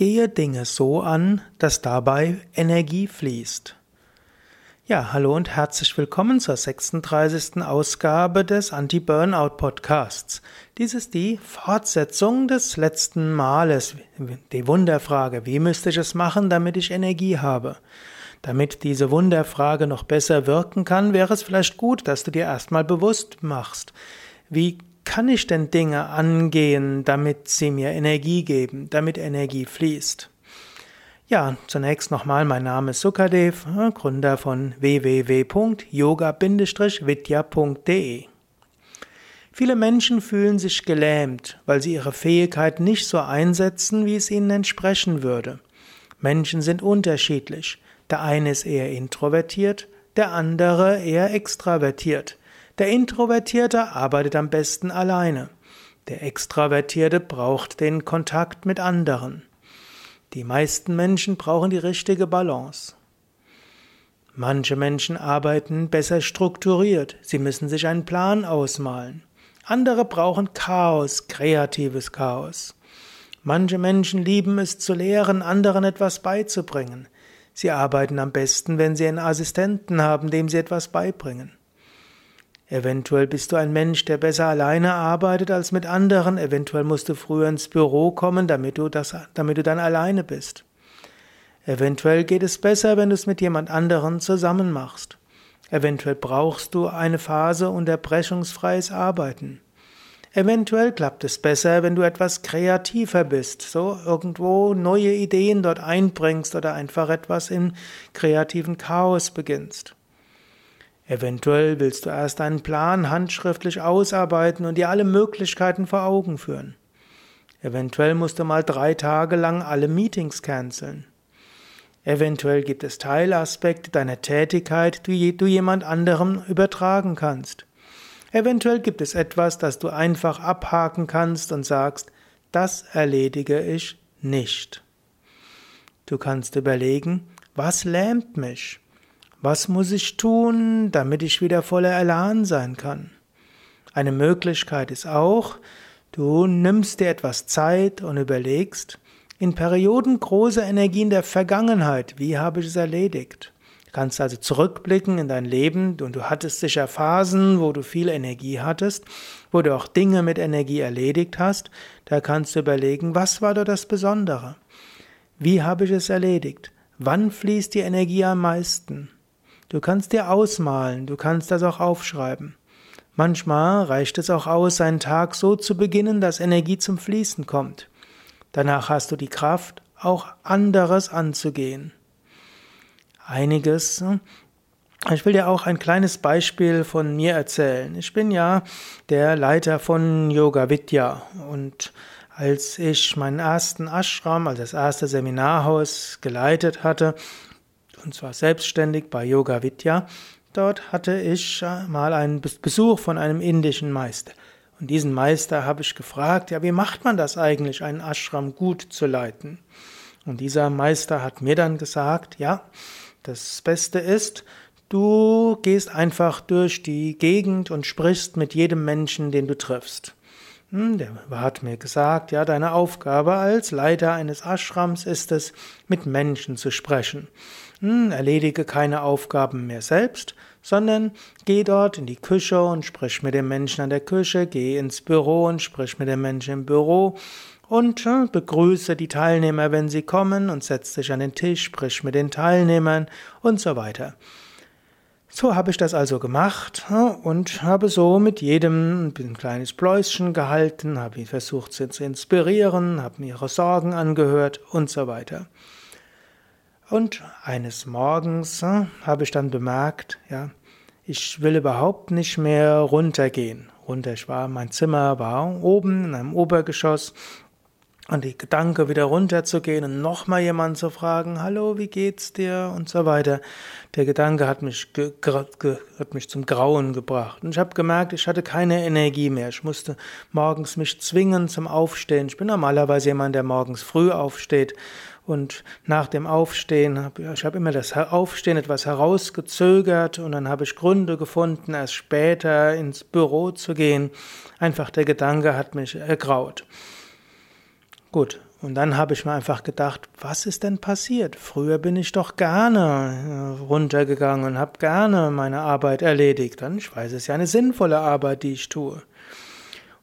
Gehe Dinge so an, dass dabei Energie fließt. Ja, hallo und herzlich willkommen zur 36. Ausgabe des Anti-Burnout Podcasts. Dies ist die Fortsetzung des letzten Males, die Wunderfrage, wie müsste ich es machen, damit ich Energie habe? Damit diese Wunderfrage noch besser wirken kann, wäre es vielleicht gut, dass du dir erstmal bewusst machst, wie kann ich denn Dinge angehen, damit sie mir Energie geben, damit Energie fließt? Ja, zunächst nochmal, mein Name ist Sukadev, Gründer von www.yoga-vidya.de. Viele Menschen fühlen sich gelähmt, weil sie ihre Fähigkeit nicht so einsetzen, wie es ihnen entsprechen würde. Menschen sind unterschiedlich. Der eine ist eher introvertiert, der andere eher extravertiert. Der Introvertierte arbeitet am besten alleine. Der Extravertierte braucht den Kontakt mit anderen. Die meisten Menschen brauchen die richtige Balance. Manche Menschen arbeiten besser strukturiert, sie müssen sich einen Plan ausmalen. Andere brauchen Chaos, kreatives Chaos. Manche Menschen lieben es zu lehren, anderen etwas beizubringen. Sie arbeiten am besten, wenn sie einen Assistenten haben, dem sie etwas beibringen. Eventuell bist du ein Mensch, der besser alleine arbeitet als mit anderen. Eventuell musst du früher ins Büro kommen, damit du, das, damit du dann alleine bist. Eventuell geht es besser, wenn du es mit jemand anderen zusammen machst. Eventuell brauchst du eine Phase unterbrechungsfreies Arbeiten. Eventuell klappt es besser, wenn du etwas kreativer bist, so irgendwo neue Ideen dort einbringst oder einfach etwas im kreativen Chaos beginnst. Eventuell willst du erst einen Plan handschriftlich ausarbeiten und dir alle Möglichkeiten vor Augen führen. Eventuell musst du mal drei Tage lang alle Meetings canceln. Eventuell gibt es Teilaspekte deiner Tätigkeit, die du jemand anderem übertragen kannst. Eventuell gibt es etwas, das du einfach abhaken kannst und sagst, das erledige ich nicht. Du kannst überlegen, was lähmt mich? Was muss ich tun, damit ich wieder voller Elan sein kann? Eine Möglichkeit ist auch, du nimmst dir etwas Zeit und überlegst, in Perioden großer Energie in der Vergangenheit, wie habe ich es erledigt? Du kannst also zurückblicken in dein Leben und du hattest sicher Phasen, wo du viel Energie hattest, wo du auch Dinge mit Energie erledigt hast. Da kannst du überlegen, was war da das Besondere? Wie habe ich es erledigt? Wann fließt die Energie am meisten? Du kannst dir ausmalen, du kannst das auch aufschreiben. Manchmal reicht es auch aus, einen Tag so zu beginnen, dass Energie zum Fließen kommt. Danach hast du die Kraft, auch anderes anzugehen. Einiges. Hm, ich will dir auch ein kleines Beispiel von mir erzählen. Ich bin ja der Leiter von Yoga Vidya und als ich meinen ersten Ashram, also das erste Seminarhaus geleitet hatte, und zwar selbstständig bei Yoga Vidya. Dort hatte ich äh, mal einen Besuch von einem indischen Meister. Und diesen Meister habe ich gefragt, ja, wie macht man das eigentlich, einen Ashram gut zu leiten? Und dieser Meister hat mir dann gesagt, ja, das Beste ist, du gehst einfach durch die Gegend und sprichst mit jedem Menschen, den du triffst. Hm, der hat mir gesagt, ja, deine Aufgabe als Leiter eines Ashrams ist es, mit Menschen zu sprechen. Erledige keine Aufgaben mehr selbst, sondern geh dort in die Küche und sprich mit den Menschen an der Küche, geh ins Büro und sprich mit den Menschen im Büro und äh, begrüße die Teilnehmer, wenn sie kommen und setz dich an den Tisch, sprich mit den Teilnehmern und so weiter. So habe ich das also gemacht und habe so mit jedem ein kleines Pläuschen gehalten, habe ihn versucht sie zu inspirieren, habe mir ihre Sorgen angehört und so weiter. Und eines Morgens habe ich dann bemerkt, ja, ich will überhaupt nicht mehr runtergehen. Runter, ich war, mein Zimmer war oben in einem Obergeschoss und die Gedanke, wieder runterzugehen und nochmal jemanden zu fragen, hallo, wie geht's dir und so weiter. Der Gedanke hat mich, hat mich zum Grauen gebracht. Und ich habe gemerkt, ich hatte keine Energie mehr. Ich musste morgens mich zwingen zum Aufstehen. Ich bin normalerweise jemand, der morgens früh aufsteht. Und nach dem Aufstehen, ich habe immer das Aufstehen etwas herausgezögert und dann habe ich Gründe gefunden, erst später ins Büro zu gehen. Einfach der Gedanke hat mich ergraut. Gut, Und dann habe ich mir einfach gedacht, was ist denn passiert? Früher bin ich doch gerne äh, runtergegangen und habe gerne meine Arbeit erledigt. Und ich weiß, es ist ja eine sinnvolle Arbeit, die ich tue.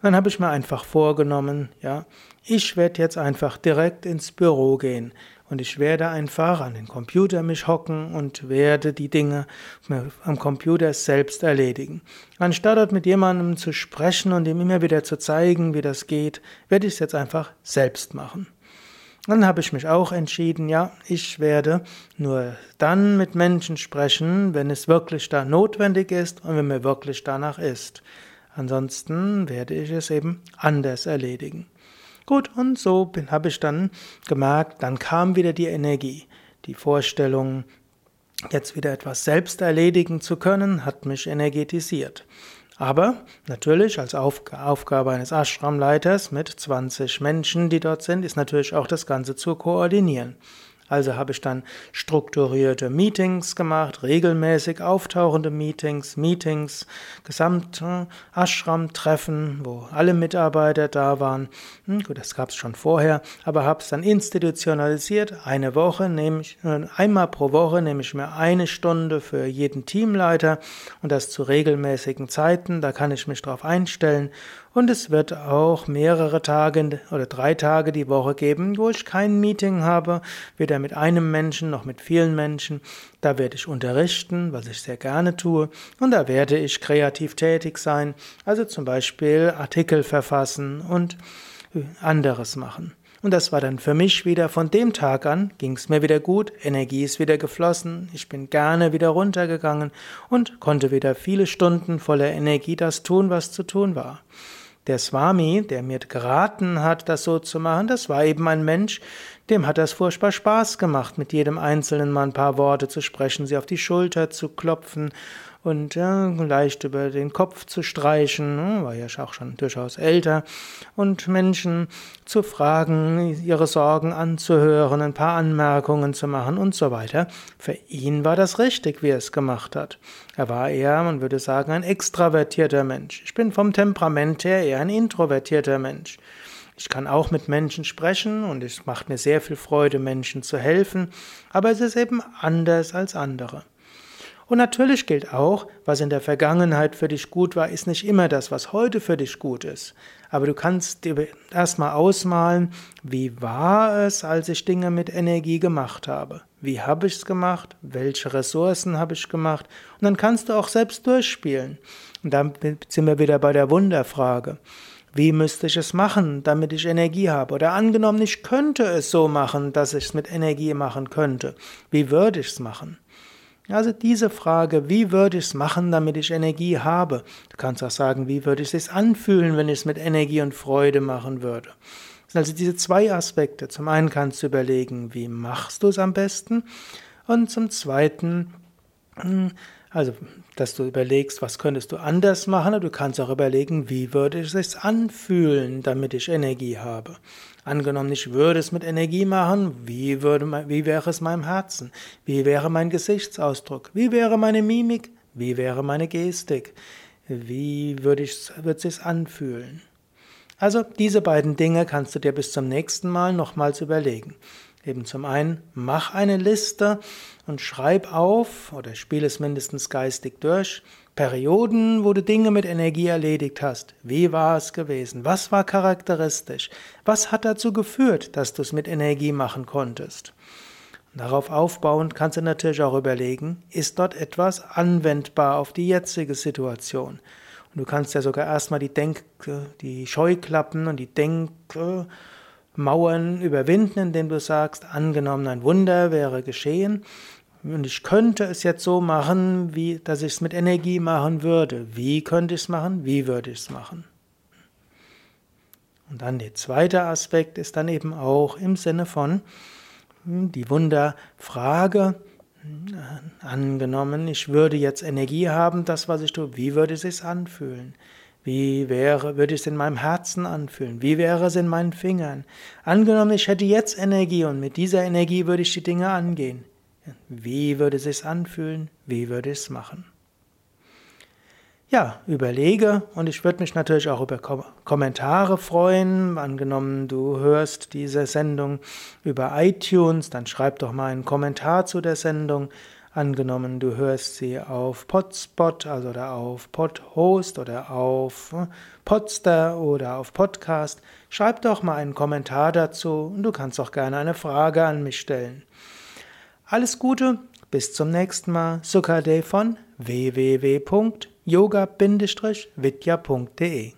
Dann habe ich mir einfach vorgenommen, ja, ich werde jetzt einfach direkt ins Büro gehen und ich werde einfach an den Computer mich hocken und werde die Dinge am Computer selbst erledigen. Anstatt dort mit jemandem zu sprechen und ihm immer wieder zu zeigen, wie das geht, werde ich es jetzt einfach selbst machen. Dann habe ich mich auch entschieden, ja, ich werde nur dann mit Menschen sprechen, wenn es wirklich da notwendig ist und wenn mir wirklich danach ist. Ansonsten werde ich es eben anders erledigen. Gut, und so habe ich dann gemerkt, dann kam wieder die Energie. Die Vorstellung, jetzt wieder etwas selbst erledigen zu können, hat mich energetisiert. Aber natürlich als Aufgabe eines Ashramleiters mit 20 Menschen, die dort sind, ist natürlich auch das Ganze zu koordinieren. Also habe ich dann strukturierte Meetings gemacht, regelmäßig auftauchende Meetings, Meetings, gesamte Ashram-Treffen, wo alle Mitarbeiter da waren. Hm, gut, das gab es schon vorher, aber habe es dann institutionalisiert. Eine Woche nehme ich, äh, einmal pro Woche nehme ich mir eine Stunde für jeden Teamleiter und das zu regelmäßigen Zeiten. Da kann ich mich darauf einstellen und es wird auch mehrere Tage oder drei Tage die Woche geben, wo ich kein Meeting habe, weder mit einem Menschen noch mit vielen Menschen. Da werde ich unterrichten, was ich sehr gerne tue. Und da werde ich kreativ tätig sein, also zum Beispiel Artikel verfassen und anderes machen. Und das war dann für mich wieder von dem Tag an, ging es mir wieder gut, Energie ist wieder geflossen, ich bin gerne wieder runtergegangen und konnte wieder viele Stunden voller Energie das tun, was zu tun war. Der Swami, der mir geraten hat, das so zu machen, das war eben ein Mensch, dem hat das furchtbar Spaß gemacht, mit jedem Einzelnen mal ein paar Worte zu sprechen, sie auf die Schulter zu klopfen und ja, leicht über den Kopf zu streichen, ne, war ja auch schon durchaus älter, und Menschen zu fragen, ihre Sorgen anzuhören, ein paar Anmerkungen zu machen und so weiter. Für ihn war das richtig, wie er es gemacht hat. Er war eher, man würde sagen, ein extravertierter Mensch. Ich bin vom Temperament her eher ein introvertierter Mensch. Ich kann auch mit Menschen sprechen und es macht mir sehr viel Freude, Menschen zu helfen, aber es ist eben anders als andere. Und natürlich gilt auch, was in der Vergangenheit für dich gut war, ist nicht immer das, was heute für dich gut ist. Aber du kannst dir erstmal ausmalen, wie war es, als ich Dinge mit Energie gemacht habe? Wie habe ich es gemacht? Welche Ressourcen habe ich gemacht? Und dann kannst du auch selbst durchspielen. Und dann sind wir wieder bei der Wunderfrage. Wie müsste ich es machen, damit ich Energie habe? Oder angenommen, ich könnte es so machen, dass ich es mit Energie machen könnte. Wie würde ich es machen? Also diese Frage, wie würde ich es machen, damit ich Energie habe? Du kannst auch sagen, wie würde ich es anfühlen, wenn ich es mit Energie und Freude machen würde? Das sind also diese zwei Aspekte. Zum einen kannst du überlegen, wie machst du es am besten? Und zum zweiten, hm, also, dass du überlegst, was könntest du anders machen, du kannst auch überlegen, wie würde es sich anfühlen, damit ich Energie habe. Angenommen, ich würde es mit Energie machen, wie, würde, wie wäre es meinem Herzen? Wie wäre mein Gesichtsausdruck? Wie wäre meine Mimik? Wie wäre meine Gestik? Wie würde ich, wird es sich anfühlen? Also, diese beiden Dinge kannst du dir bis zum nächsten Mal nochmals überlegen. Eben zum einen, mach eine Liste und schreib auf oder spiel es mindestens geistig durch. Perioden, wo du Dinge mit Energie erledigt hast. Wie war es gewesen? Was war charakteristisch? Was hat dazu geführt, dass du es mit Energie machen konntest? Darauf aufbauend kannst du natürlich auch überlegen, ist dort etwas anwendbar auf die jetzige Situation? Und du kannst ja sogar erstmal die Denk, die Scheuklappen und die Denk, Mauern überwinden, indem du sagst, angenommen ein Wunder wäre geschehen und ich könnte es jetzt so machen, wie, dass ich es mit Energie machen würde. Wie könnte ich es machen? Wie würde ich es machen? Und dann der zweite Aspekt ist dann eben auch im Sinne von hm, die Wunderfrage, hm, angenommen, ich würde jetzt Energie haben, das, was ich tue, wie würde es sich anfühlen? Wie wäre, würde es in meinem Herzen anfühlen? Wie wäre es in meinen Fingern? Angenommen, ich hätte jetzt Energie und mit dieser Energie würde ich die Dinge angehen. Wie würde es sich anfühlen? Wie würde ich es machen? Ja, überlege und ich würde mich natürlich auch über Kommentare freuen. Angenommen, du hörst diese Sendung über iTunes, dann schreib doch mal einen Kommentar zu der Sendung. Angenommen, du hörst sie auf Podspot, also oder auf Podhost oder auf äh, Podster oder auf Podcast. Schreib doch mal einen Kommentar dazu und du kannst auch gerne eine Frage an mich stellen. Alles Gute, bis zum nächsten Mal. Sukade von www yoga-vidya.de